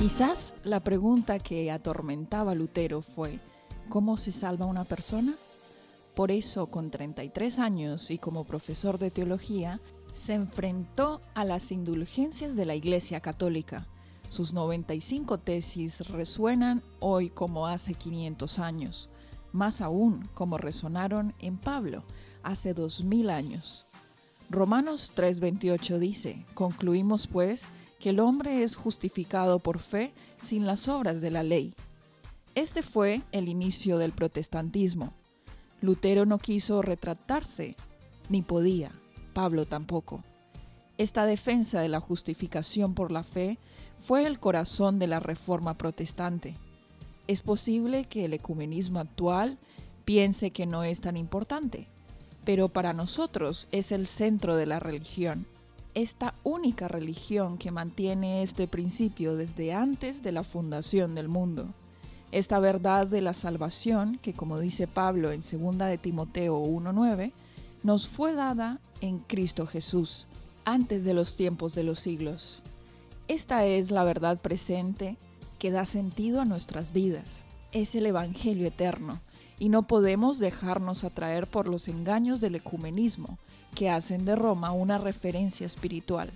Quizás la pregunta que atormentaba a Lutero fue, ¿cómo se salva una persona? Por eso, con 33 años y como profesor de teología, se enfrentó a las indulgencias de la Iglesia Católica. Sus 95 tesis resuenan hoy como hace 500 años, más aún como resonaron en Pablo hace 2000 años. Romanos 3:28 dice, concluimos pues que el hombre es justificado por fe sin las obras de la ley. Este fue el inicio del protestantismo. Lutero no quiso retratarse, ni podía, Pablo tampoco. Esta defensa de la justificación por la fe fue el corazón de la reforma protestante. Es posible que el ecumenismo actual piense que no es tan importante, pero para nosotros es el centro de la religión esta única religión que mantiene este principio desde antes de la fundación del mundo. Esta verdad de la salvación, que como dice Pablo en 2 de Timoteo 1.9, nos fue dada en Cristo Jesús, antes de los tiempos de los siglos. Esta es la verdad presente que da sentido a nuestras vidas. Es el Evangelio eterno, y no podemos dejarnos atraer por los engaños del ecumenismo, que hacen de Roma una referencia espiritual.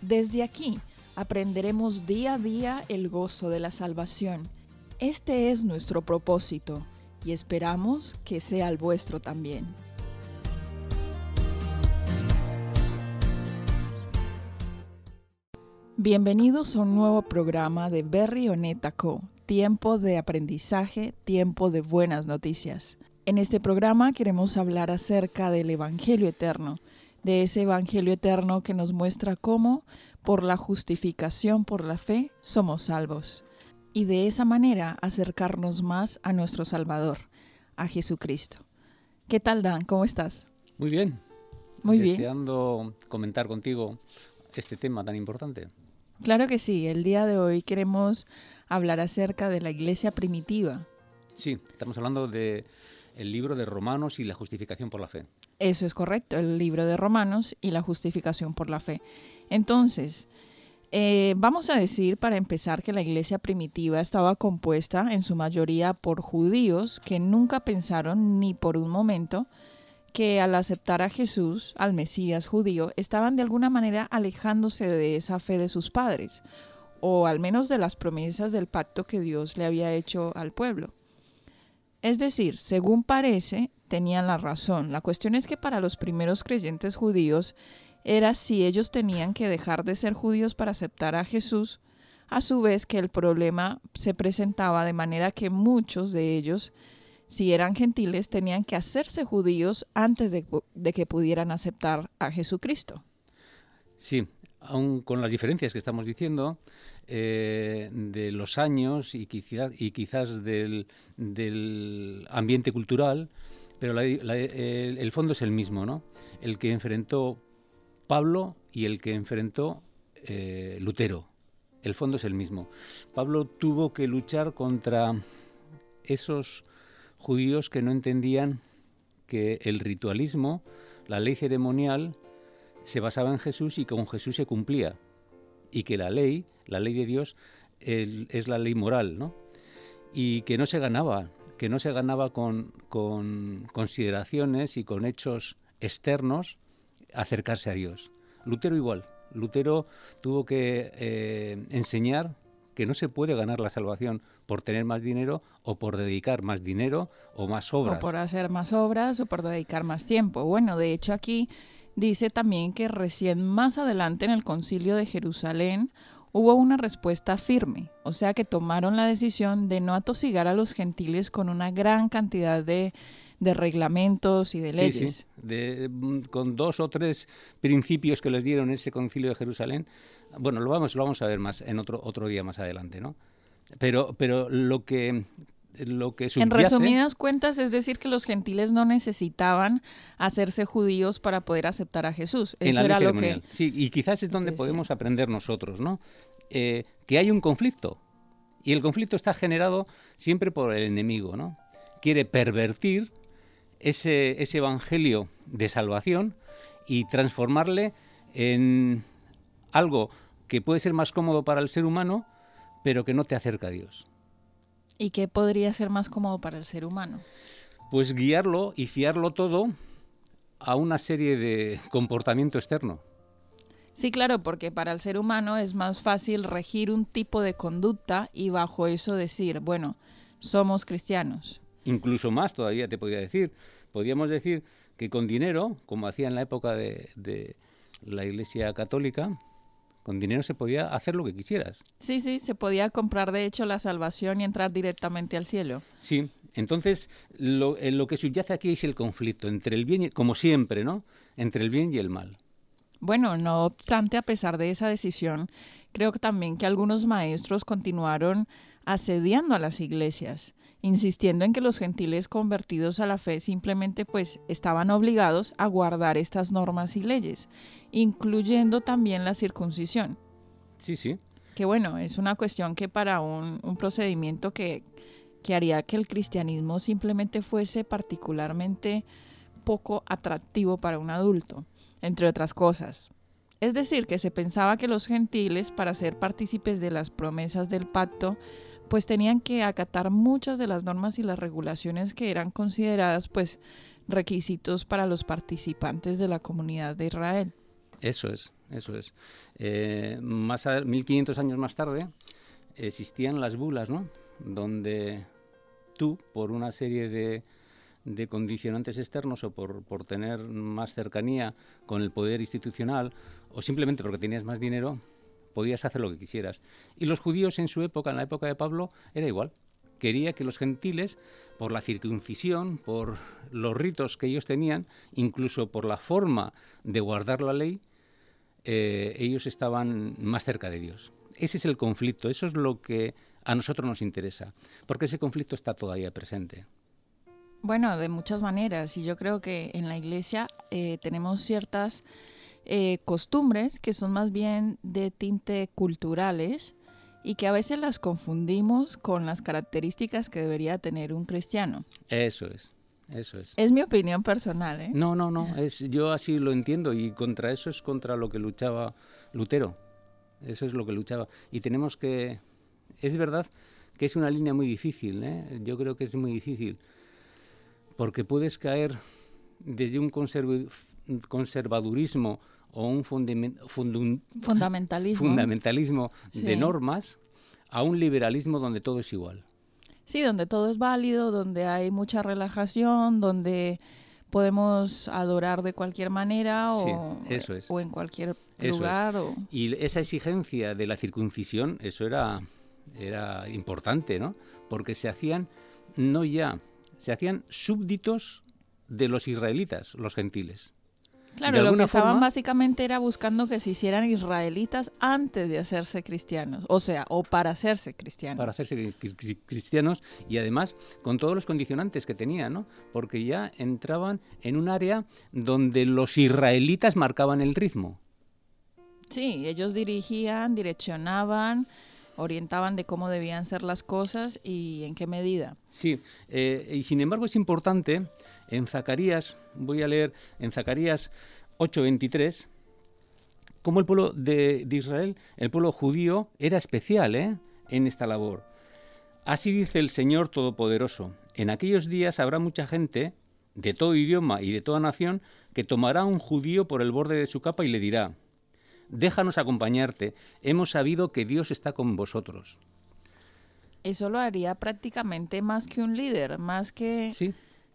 Desde aquí aprenderemos día a día el gozo de la salvación. Este es nuestro propósito y esperamos que sea el vuestro también. Bienvenidos a un nuevo programa de Berry Oneta Co. Tiempo de aprendizaje, tiempo de buenas noticias. En este programa queremos hablar acerca del Evangelio eterno, de ese Evangelio eterno que nos muestra cómo, por la justificación por la fe, somos salvos, y de esa manera acercarnos más a nuestro Salvador, a Jesucristo. ¿Qué tal, Dan? ¿Cómo estás? Muy bien. Muy bien. Deseando comentar contigo este tema tan importante. Claro que sí. El día de hoy queremos hablar acerca de la iglesia primitiva. Sí, estamos hablando de el libro de Romanos y la justificación por la fe. Eso es correcto, el libro de Romanos y la justificación por la fe. Entonces, eh, vamos a decir para empezar que la iglesia primitiva estaba compuesta en su mayoría por judíos que nunca pensaron ni por un momento que al aceptar a Jesús, al Mesías judío, estaban de alguna manera alejándose de esa fe de sus padres, o al menos de las promesas del pacto que Dios le había hecho al pueblo. Es decir, según parece, tenían la razón. La cuestión es que para los primeros creyentes judíos era si ellos tenían que dejar de ser judíos para aceptar a Jesús, a su vez que el problema se presentaba de manera que muchos de ellos, si eran gentiles, tenían que hacerse judíos antes de, que pudieran aceptar a Jesucristo. Sí, aun con las diferencias que estamos diciendo, eh, de los años y quizás, del, ambiente cultural, pero el, fondo es el mismo, ¿no? El que enfrentó Pablo y el que enfrentó eh, Lutero. El fondo es el mismo. Pablo tuvo que luchar contra esos judíos que no entendían que el ritualismo, la ley ceremonial, se basaba en Jesús y con Jesús se cumplía. Y que la ley la ley de Dios es la ley moral, ¿no? Y que no se ganaba, que no se ganaba con, consideraciones y con hechos externos acercarse a Dios. Lutero igual. Lutero tuvo que eh, enseñar que no se puede ganar la salvación por tener más dinero o por dedicar más dinero o más obras. O por hacer más obras o por dedicar más tiempo. Bueno, de hecho aquí dice también que recién más adelante en el concilio de Jerusalén hubo una respuesta firme, o sea que tomaron la decisión de no atosigar a los gentiles con una gran cantidad de, reglamentos y de leyes. Sí, mm, con dos o tres principios que les dieron ese concilio de Jerusalén. Bueno, lo vamos, lo vamos a ver más en otro, otro día más adelante, ¿no? Pero, pero lo que lo que En resumidas cuentas, es decir, que los gentiles no necesitaban hacerse judíos para poder aceptar a Jesús. Eso era lo que... Sí, y quizás es donde podemos aprender nosotros, ¿no? Eh, que hay un conflicto. Y el conflicto está generado siempre por el enemigo, ¿no? Quiere pervertir ese, ese evangelio de salvación y transformarle en algo que puede ser más cómodo para el ser humano, pero que no te acerca a Dios. ¿Y qué podría ser más cómodo para el ser humano? Pues guiarlo y fiarlo todo a una serie de comportamiento externo. Sí, claro, porque para el ser humano es más fácil regir un tipo de conducta y bajo eso decir, bueno, somos cristianos. Incluso más todavía te podría decir. Podríamos decir que con dinero, como hacía en la época de, de la Iglesia Católica, con dinero se podía hacer lo que quisieras. Sí, sí, se podía comprar de hecho la salvación y entrar directamente al cielo. Sí, entonces lo, eh, lo que subyace aquí es el conflicto entre el bien, y, como siempre, ¿no? Entre el bien y el mal. Bueno, no obstante, a pesar de esa decisión, creo que también que algunos maestros continuaron asediando a las iglesias, insistiendo en que los gentiles convertidos a la fe simplemente pues estaban obligados a guardar estas normas y leyes, incluyendo también la circuncisión. Sí, sí. Que bueno, es una cuestión que para un, un procedimiento que, que haría que el cristianismo simplemente fuese particularmente poco atractivo para un adulto, entre otras cosas. Es decir, que se pensaba que los gentiles, para ser partícipes de las promesas del pacto, pues tenían que acatar muchas de las normas y las regulaciones que eran consideradas pues requisitos para los participantes de la comunidad de Israel. Eso es, eso es. Eh, más a 1500 años más tarde existían las bulas, ¿no? Donde tú, por una serie de, de condicionantes externos o por, por tener más cercanía con el poder institucional o simplemente porque tenías más dinero, podías hacer lo que quisieras. Y los judíos en su época, en la época de Pablo, era igual. Quería que los gentiles, por la circuncisión, por los ritos que ellos tenían, incluso por la forma de guardar la ley, eh, ellos estaban más cerca de Dios. Ese es el conflicto, eso es lo que a nosotros nos interesa, porque ese conflicto está todavía presente. Bueno, de muchas maneras, y yo creo que en la iglesia eh, tenemos ciertas eh, costumbres que son más bien de tinte culturales y que a veces las confundimos con las características que debería tener un cristiano. Eso es. Eso es. Es mi opinión personal, ¿eh? No, no, no. Es, yo así lo entiendo y contra eso es contra lo que luchaba Lutero. Eso es lo que luchaba. Y tenemos que... Es verdad que es una línea muy difícil, ¿eh? Yo creo que es muy difícil. Porque puedes caer desde un conservadurismo o un fundamentalismo, fundamentalismo de normas a un liberalismo donde todo es igual. Sí, donde todo es válido, donde hay mucha relajación, donde podemos adorar de cualquier manera o, eso es. o en cualquier lugar. Y esa exigencia de la circuncisión, eso era, era importante, ¿no? Porque se hacían, no ya, se hacían súbditos de los israelitas, los gentiles. Claro, lo que estaban básicamente era buscando que se hicieran israelitas antes de hacerse cristianos, o sea, o para hacerse cristianos. Para hacerse cristianos y además con todos los condicionantes que tenían, ¿no? Porque ya entraban en un área donde los israelitas marcaban el ritmo. Sí, ellos dirigían, direccionaban, orientaban de cómo debían ser las cosas y en qué medida. Sí, eh, y sin embargo es importante en Zacarías, voy a leer en Zacarías 8:23, cómo el pueblo de, Israel, el pueblo judío, era especial ¿eh? en esta labor. Así dice el Señor Todopoderoso, en aquellos días habrá mucha gente de todo idioma y de toda nación que tomará a un judío por el borde de su capa y le dirá, déjanos acompañarte, hemos sabido que Dios está con vosotros. Eso lo haría prácticamente más que un líder, más que... Sí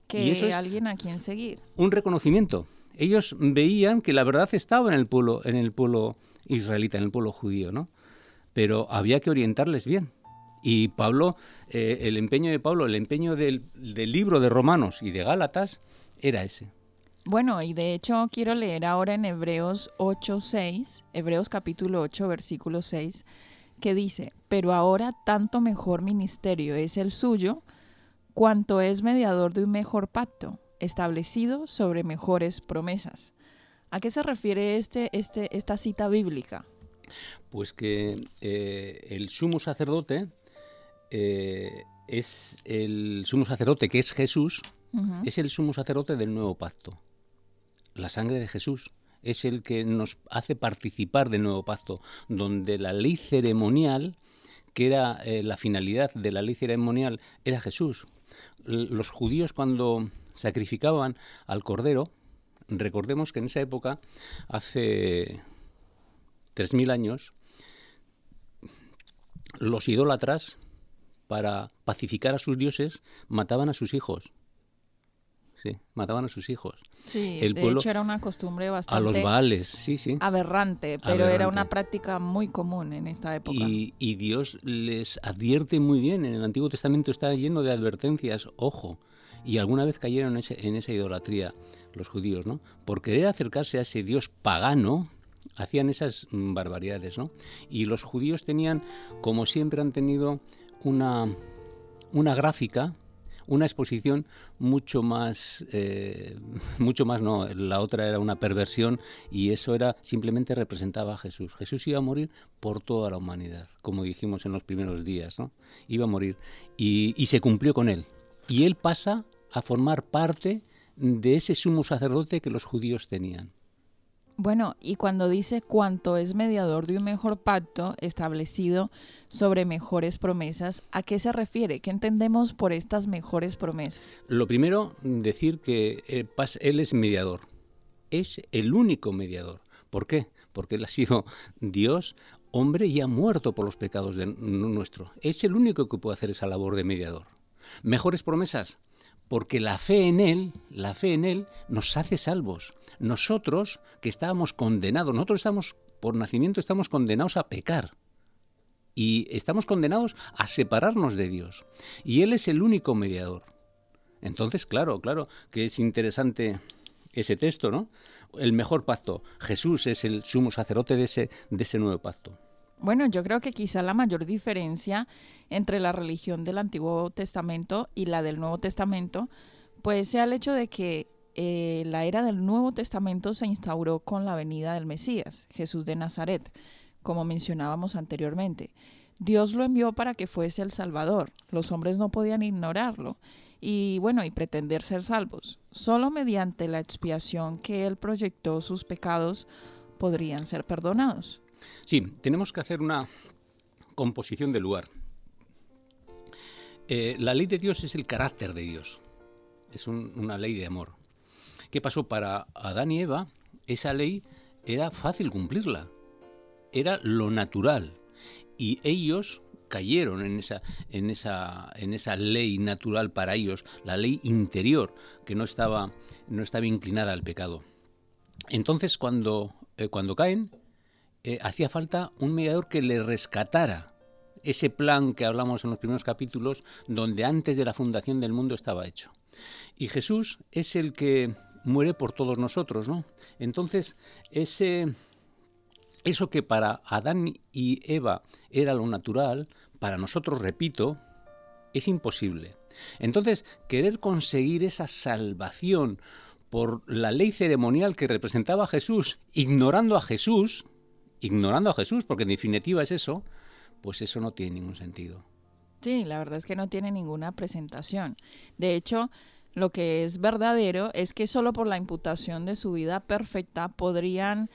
que es alguien a quien seguir. Un reconocimiento. Ellos veían que la verdad estaba en el pueblo, en el pueblo israelita, en el pueblo judío, ¿no? Pero había que orientarles bien. Y Pablo, eh, el empeño de Pablo, el empeño del, del libro de Romanos y de Gálatas era ese. Bueno, y de hecho quiero leer ahora en Hebreos 8:6, Hebreos capítulo 8, versículo 6, que dice, pero ahora tanto mejor ministerio es el suyo, cuanto es mediador de un mejor pacto, establecido sobre mejores promesas. ¿A qué se refiere este, este, esta cita bíblica? Pues que eh, el sumo sacerdote eh, es el sumo sacerdote que es Jesús, es el sumo sacerdote del nuevo pacto. La sangre de Jesús es el que nos hace participar del nuevo pacto, donde la ley ceremonial que era eh, la finalidad de la ley ceremonial, era Jesús. Los judíos cuando sacrificaban al cordero, recordemos que en esa época, hace 3.000 años, los idólatras, para pacificar a sus dioses, mataban a sus hijos. Sí, mataban a sus hijos. Sí, de hecho era una costumbre bastante... A los baales, sí, sí. Aberrante, pero era una práctica muy común en esta época. Y, y, Dios les advierte muy bien, en el Antiguo Testamento está lleno de advertencias, ojo, y alguna vez cayeron en, ese, en esa idolatría los judíos, ¿no? Por querer acercarse a ese Dios pagano, hacían esas barbaridades, ¿no? Y los judíos tenían, como siempre han tenido, una, una gráfica una exposición mucho más, eh, mucho más no, la otra era una perversión y eso era simplemente representaba a Jesús. Jesús iba a morir por toda la humanidad, como dijimos en los primeros días, ¿no? Iba a morir y, y se cumplió con él. Y él pasa a formar parte de ese sumo sacerdote que los judíos tenían. Bueno, y cuando dice cuanto es mediador de un mejor pacto establecido sobre mejores promesas, ¿a qué se refiere? ¿Qué entendemos por estas mejores promesas? Lo primero, decir que eh, Él es mediador. Es el único mediador. ¿Por qué? Porque Él ha sido Dios, hombre y ha muerto por los pecados de nuestro. Es el único que puede hacer esa labor de mediador. Mejores promesas, porque la fe en Él, la fe en Él nos hace salvos. Nosotros que estábamos condenados, nosotros estamos, por nacimiento estamos condenados a pecar. Y estamos condenados a separarnos de Dios. Y Él es el único mediador. Entonces, claro, claro, que es interesante ese texto, ¿no? El mejor pacto. Jesús es el sumo sacerdote de ese, de ese nuevo pacto. Bueno, yo creo que quizá la mayor diferencia entre la religión del Antiguo Testamento y la del Nuevo Testamento, pues sea el hecho de que eh, la era del Nuevo Testamento se instauró con la venida del Mesías, Jesús de Nazaret, como mencionábamos anteriormente. Dios lo envió para que fuese el Salvador. Los hombres no podían ignorarlo y bueno, y pretender ser salvos. Solo mediante la expiación que él proyectó sus pecados podrían ser perdonados. Sí, tenemos que hacer una composición del lugar. Eh, la ley de Dios es el carácter de Dios, es una ley de amor. ¿Qué pasó para Adán y Eva? Esa ley era fácil cumplirla, era lo natural. Y ellos cayeron en esa, en esa, en esa ley natural para ellos, la ley interior, que no estaba, no estaba inclinada al pecado. Entonces, cuando, eh, cuando caen, eh, hacía falta un mediador que le rescatara ese plan que hablamos en los primeros capítulos, donde antes de la fundación del mundo estaba hecho. Y Jesús es el que muere por todos nosotros, ¿no? Entonces, ese, eso que para Adán y Eva era lo natural, para nosotros, repito, es imposible. Entonces, querer conseguir esa salvación por la ley ceremonial que representaba a Jesús, ignorando a Jesús, ignorando a Jesús, porque en definitiva es eso, pues eso no tiene ningún sentido. Sí, la verdad es que no tiene ninguna presentación. De hecho, lo que es verdadero es que solo por la imputación de su vida perfecta podrían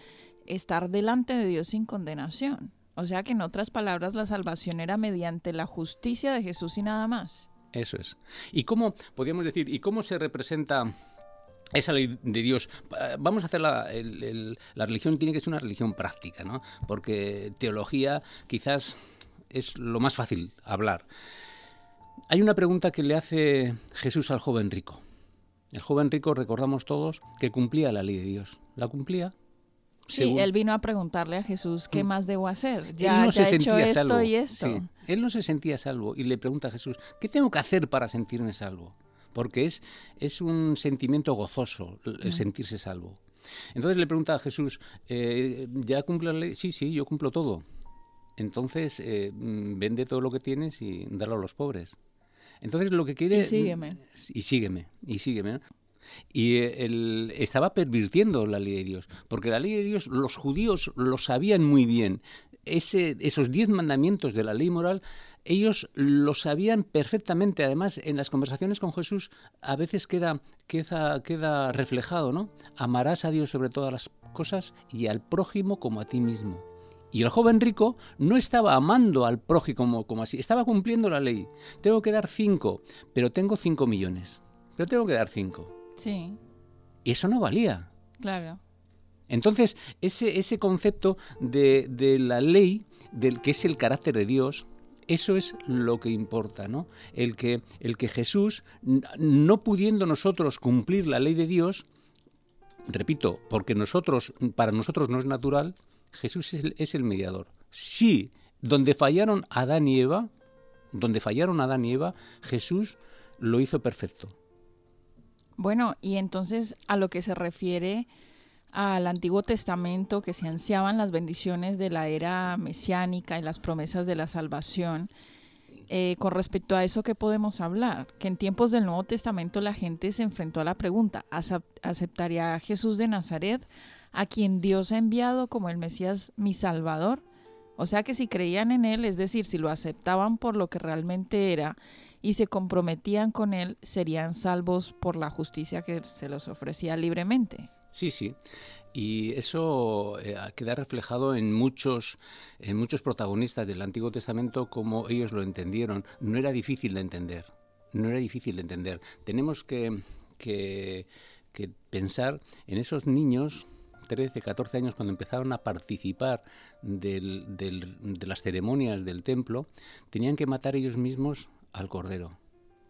estar delante de Dios sin condenación. O sea que en otras palabras la salvación era mediante la justicia de Jesús y nada más. Eso es. ¿Y cómo, podríamos decir, y cómo se representa esa ley de Dios? Vamos a hacer la, la religión, tiene que ser una religión práctica, ¿no? Porque teología quizás es lo más fácil hablar. Hay una pregunta que le hace Jesús al joven rico. El joven rico, recordamos todos, que cumplía la ley de Dios. ¿La cumplía? Sí, él vino a preguntarle a Jesús, ¿qué mm. más debo hacer? Ya, no se he hecho esto y esto. Él no se sentía salvo y le pregunta a Jesús, ¿qué tengo que hacer para sentirme salvo? Porque es, es un sentimiento gozoso el mm. sentirse salvo. Entonces le pregunta a Jesús, eh, ¿ya cumple la ley? Sí, sí, yo cumplo todo. Entonces, eh, mm, vende todo lo que tienes y dalo a los pobres. Entonces, lo que quiere... Y sígueme. Y sígueme, y sígueme. Y él estaba pervirtiendo la ley de Dios, porque la ley de Dios los judíos lo sabían muy bien. Ese, esos diez mandamientos de la ley moral, ellos lo sabían perfectamente. Además, en las conversaciones con Jesús a veces queda, queda, queda reflejado, ¿no? Amarás a Dios sobre todas las cosas y al prójimo como a ti mismo. Y el joven rico no estaba amando al prójimo como, como así, estaba cumpliendo la ley. Tengo que dar cinco, pero tengo cinco millones. Pero tengo que dar cinco. Sí. Y eso no valía. Claro. Entonces, ese, ese concepto de, de la ley, del que es el carácter de Dios, eso es lo que importa, ¿no? El que, el que Jesús, no pudiendo nosotros cumplir la ley de Dios, repito, porque nosotros, para nosotros no es natural, Jesús es el, mediador. Sí, donde fallaron Adán y Eva, donde fallaron Adán y Eva, Jesús lo hizo perfecto. Bueno, y entonces a lo que se refiere al Antiguo Testamento, que se ansiaban las bendiciones de la era mesiánica y las promesas de la salvación, eh, con respecto a eso, ¿qué podemos hablar? Que en tiempos del Nuevo Testamento la gente se enfrentó a la pregunta, ¿aceptaría a Jesús de Nazaret, a quien Dios ha enviado como el Mesías mi Salvador? O sea que si creían en Él, es decir, si lo aceptaban por lo que realmente era y se comprometían con Él, serían salvos por la justicia que se los ofrecía libremente. Sí, sí. Y eso eh, queda reflejado en muchos, en muchos protagonistas del Antiguo Testamento como ellos lo entendieron. No era difícil de entender. No era difícil de entender. Tenemos que, que, que pensar en esos niños 13, 14 años, cuando empezaron a participar del, del, de las ceremonias del templo, tenían que matar ellos mismos al cordero.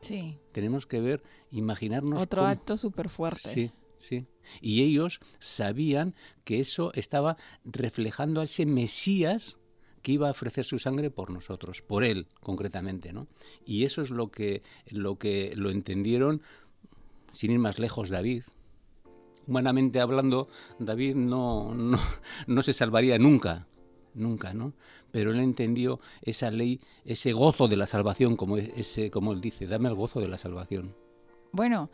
Sí. Tenemos que ver, imaginarnos. Otro cómo... acto súper fuerte. Sí, sí. Y ellos sabían que eso estaba reflejando a ese Mesías que iba a ofrecer su sangre por nosotros, por él concretamente, ¿no? Y eso es lo que lo que lo entendieron sin ir más lejos David. Humanamente hablando, David no, no, no se salvaría nunca, nunca, ¿no? Pero él entendió esa ley, ese gozo de la salvación, como, ese, como él dice, dame el gozo de la salvación. Bueno,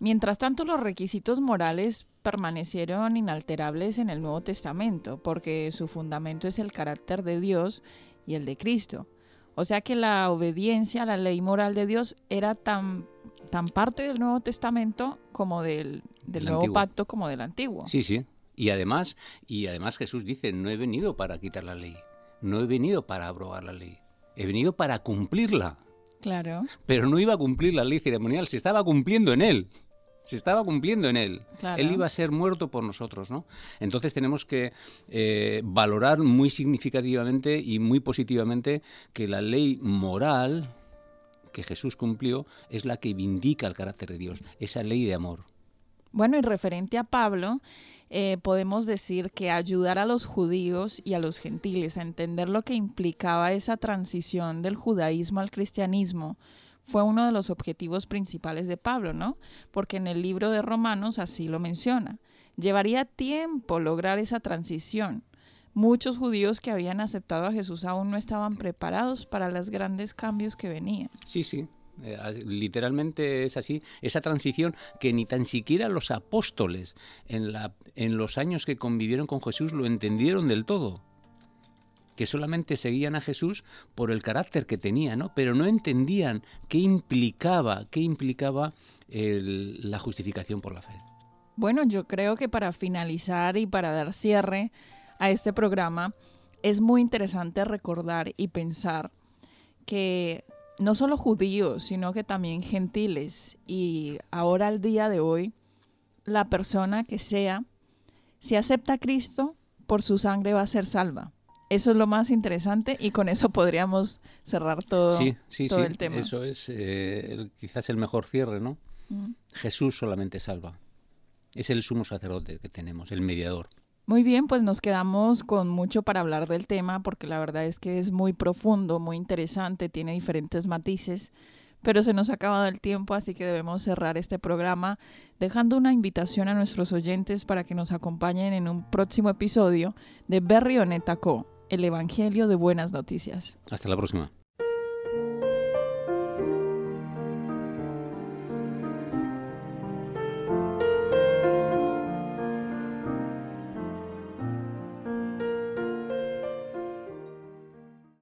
Mientras tanto, los requisitos morales permanecieron inalterables en el Nuevo Testamento, porque su fundamento es el carácter de Dios y el de Cristo. O sea que la obediencia a la ley moral de Dios era tan, tan parte del Nuevo Testamento como del, del Nuevo Antiguo. Pacto como del Antiguo. Sí, sí. Y además, y además Jesús dice, no he venido para quitar la ley, no he venido para abrogar la ley, he venido para cumplirla. Claro. Pero no iba a cumplir la ley ceremonial, se estaba cumpliendo en él se estaba cumpliendo en él. Claro. Él iba a ser muerto por nosotros, ¿no? Entonces tenemos que eh, valorar muy significativamente y muy positivamente que la ley moral que Jesús cumplió es la que vindica el carácter de Dios, esa ley de amor. Bueno, y referente a Pablo, eh, podemos decir que ayudar a los judíos y a los gentiles a entender lo que implicaba esa transición del judaísmo al cristianismo, fue uno de los objetivos principales de Pablo, ¿no? Porque en el libro de Romanos así lo menciona. Llevaría tiempo lograr esa transición. Muchos judíos que habían aceptado a Jesús aún no estaban preparados para los grandes cambios que venían. Sí, sí. Eh, literalmente es así, esa transición que ni tan siquiera los apóstoles en, los años que convivieron con Jesús lo entendieron del todo que solamente seguían a Jesús por el carácter que tenía, ¿no? Pero no entendían qué implicaba, qué implicaba la justificación por la fe. Bueno, yo creo que para finalizar y para dar cierre a este programa, es muy interesante recordar y pensar que no solo judíos, sino que también gentiles y ahora al día de hoy, la persona que sea, si acepta a Cristo, por su sangre va a ser salva. Eso es lo más interesante y con eso podríamos cerrar todo, sí, sí, todo sí. el tema. Eso es eh, el, quizás el mejor cierre, ¿no? Jesús solamente salva. Es el sumo sacerdote que tenemos, el mediador. Muy bien, pues nos quedamos con mucho para hablar del tema porque la verdad es que es muy profundo, muy interesante, tiene diferentes matices, pero se nos ha acabado el tiempo, así que debemos cerrar este programa dejando una invitación a nuestros oyentes para que nos acompañen en un próximo episodio de Berrioneta Co el Evangelio de Buenas Noticias. Hasta la próxima.